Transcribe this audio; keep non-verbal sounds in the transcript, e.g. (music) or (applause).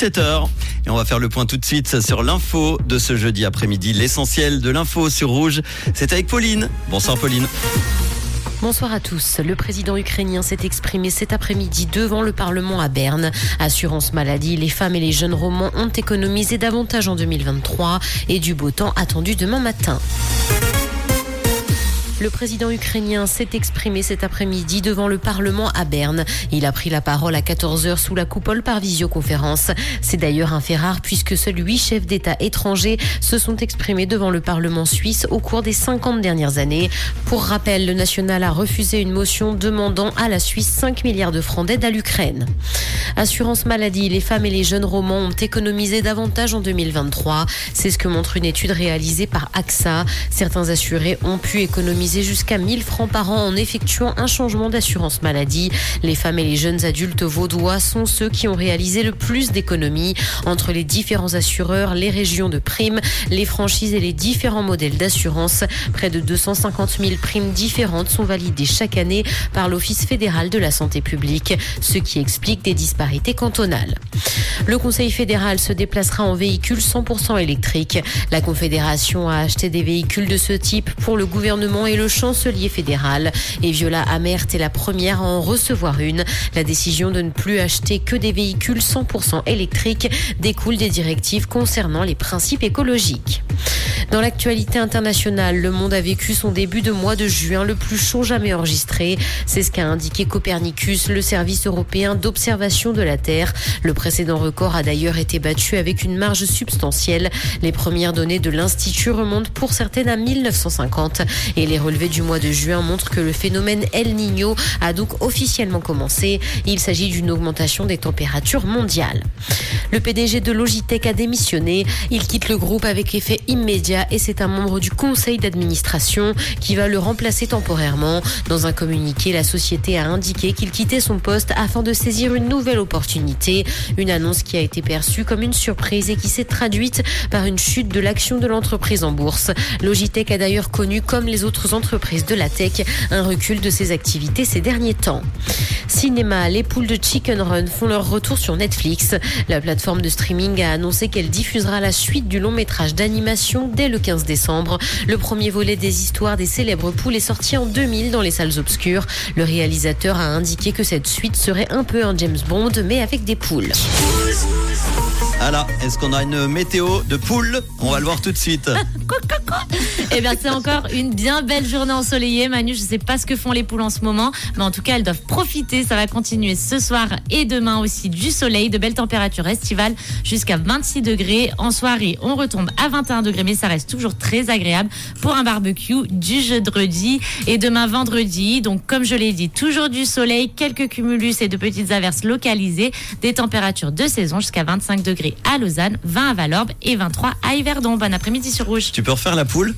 7h et on va faire le point tout de suite sur l'info de ce jeudi après-midi. L'essentiel de l'info sur Rouge, c'est avec Pauline. Bonsoir Pauline. Bonsoir à tous. Le président ukrainien s'est exprimé cet après-midi devant le Parlement à Berne. Assurance maladie, les femmes et les jeunes romans ont économisé davantage en 2023 et du beau temps attendu demain matin. Le président ukrainien s'est exprimé cet après-midi devant le Parlement à Berne. Il a pris la parole à 14h sous la coupole par visioconférence. C'est d'ailleurs un fait rare puisque seuls huit chefs d'État étrangers se sont exprimés devant le Parlement suisse au cours des 50 dernières années. Pour rappel, le national a refusé une motion demandant à la Suisse 5 milliards de francs d'aide à l'Ukraine. Assurance maladie, les femmes et les jeunes romans ont économisé davantage en 2023. C'est ce que montre une étude réalisée par AXA. Certains assurés ont pu économiser jusqu'à 1000 francs par an en effectuant un changement d'assurance maladie. Les femmes et les jeunes adultes vaudois sont ceux qui ont réalisé le plus d'économies entre les différents assureurs, les régions de primes, les franchises et les différents modèles d'assurance. Près de 250 000 primes différentes sont validées chaque année par l'Office fédéral de la santé publique, ce qui explique des disparités cantonales. Le Conseil fédéral se déplacera en véhicule 100% électrique. La Confédération a acheté des véhicules de ce type pour le gouvernement et le chancelier fédéral. Et Viola Amert est la première à en recevoir une. La décision de ne plus acheter que des véhicules 100% électriques découle des directives concernant les principes écologiques. Dans l'actualité internationale, le monde a vécu son début de mois de juin le plus chaud jamais enregistré. C'est ce qu'a indiqué Copernicus, le service européen d'observation de la Terre. Le précédent record a d'ailleurs été battu avec une marge substantielle. Les premières données de l'Institut remontent pour certaines à 1950 et les relevés du mois de juin montrent que le phénomène El Niño a donc officiellement commencé. Il s'agit d'une augmentation des températures mondiales. Le PDG de Logitech a démissionné. Il quitte le groupe avec effet immédiat et c'est un membre du conseil d'administration qui va le remplacer temporairement. Dans un communiqué, la société a indiqué qu'il quittait son poste afin de saisir une nouvelle opportunité. Une annonce qui a été perçue comme une surprise et qui s'est traduite par une chute de l'action de l'entreprise en bourse. Logitech a d'ailleurs connu, comme les autres entreprises de la tech, un recul de ses activités ces derniers temps. Cinéma, les poules de Chicken Run font leur retour sur Netflix. La plateforme de streaming a annoncé qu'elle diffusera la suite du long métrage d'animation dès le 15 décembre. Le premier volet des histoires des célèbres poules est sorti en 2000 dans les salles obscures. Le réalisateur a indiqué que cette suite serait un peu un James Bond, mais avec des poules. Alors, est-ce qu'on a une météo de poules On va le voir tout de suite. (laughs) Eh bien, c'est encore une bien belle journée ensoleillée. Manu, je ne sais pas ce que font les poules en ce moment, mais en tout cas, elles doivent profiter. Ça va continuer ce soir et demain aussi du soleil, de belles températures estivales jusqu'à 26 degrés. En soirée, on retombe à 21 degrés, mais ça reste toujours très agréable pour un barbecue du jeudi et demain vendredi. Donc, comme je l'ai dit, toujours du soleil, quelques cumulus et de petites averses localisées, des températures de saison jusqu'à 25 degrés à Lausanne, 20 à Valorbe et 23 à Yverdon. Bon après-midi sur Rouge. Tu peux refaire la poule?